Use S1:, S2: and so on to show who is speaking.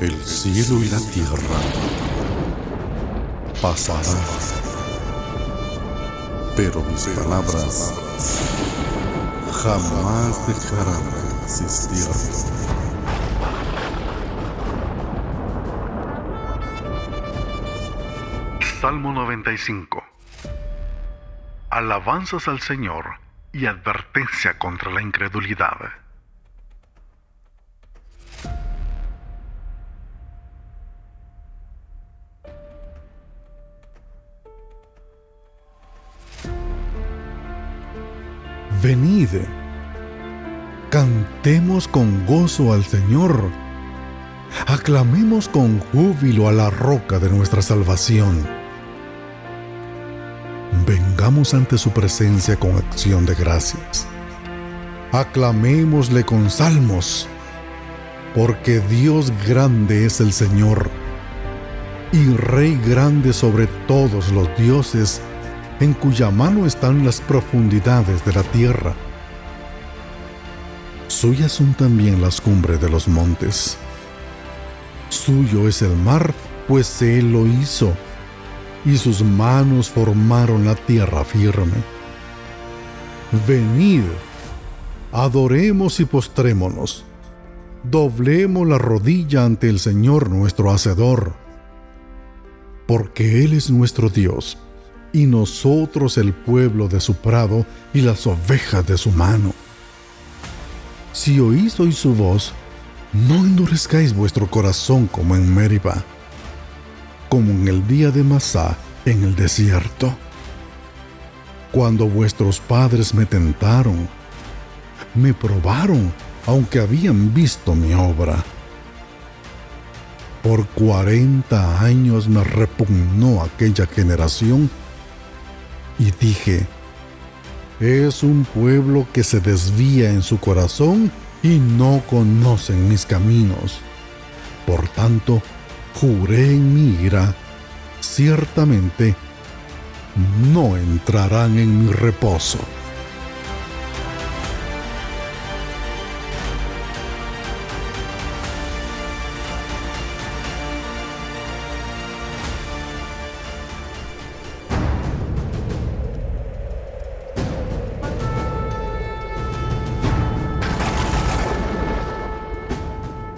S1: El cielo y la tierra pasarán, pero mis palabras jamás dejarán de existir.
S2: Salmo 95 Alabanzas al Señor y advertencia contra la incredulidad.
S3: Venid, cantemos con gozo al Señor, aclamemos con júbilo a la roca de nuestra salvación. Vengamos ante su presencia con acción de gracias. Aclamémosle con salmos, porque Dios grande es el Señor, y Rey grande sobre todos los dioses en cuya mano están las profundidades de la tierra. Suyas son también las cumbres de los montes. Suyo es el mar, pues Él lo hizo, y sus manos formaron la tierra firme. Venid, adoremos y postrémonos, doblemos la rodilla ante el Señor nuestro Hacedor, porque Él es nuestro Dios y nosotros el pueblo de su prado y las ovejas de su mano. Si oís hoy su voz, no endurezcáis vuestro corazón como en Meriba, como en el día de Masá en el desierto, cuando vuestros padres me tentaron, me probaron, aunque habían visto mi obra. Por cuarenta años me repugnó aquella generación y dije, es un pueblo que se desvía en su corazón y no conocen mis caminos. Por tanto, juré en mi ira, ciertamente no entrarán en mi reposo.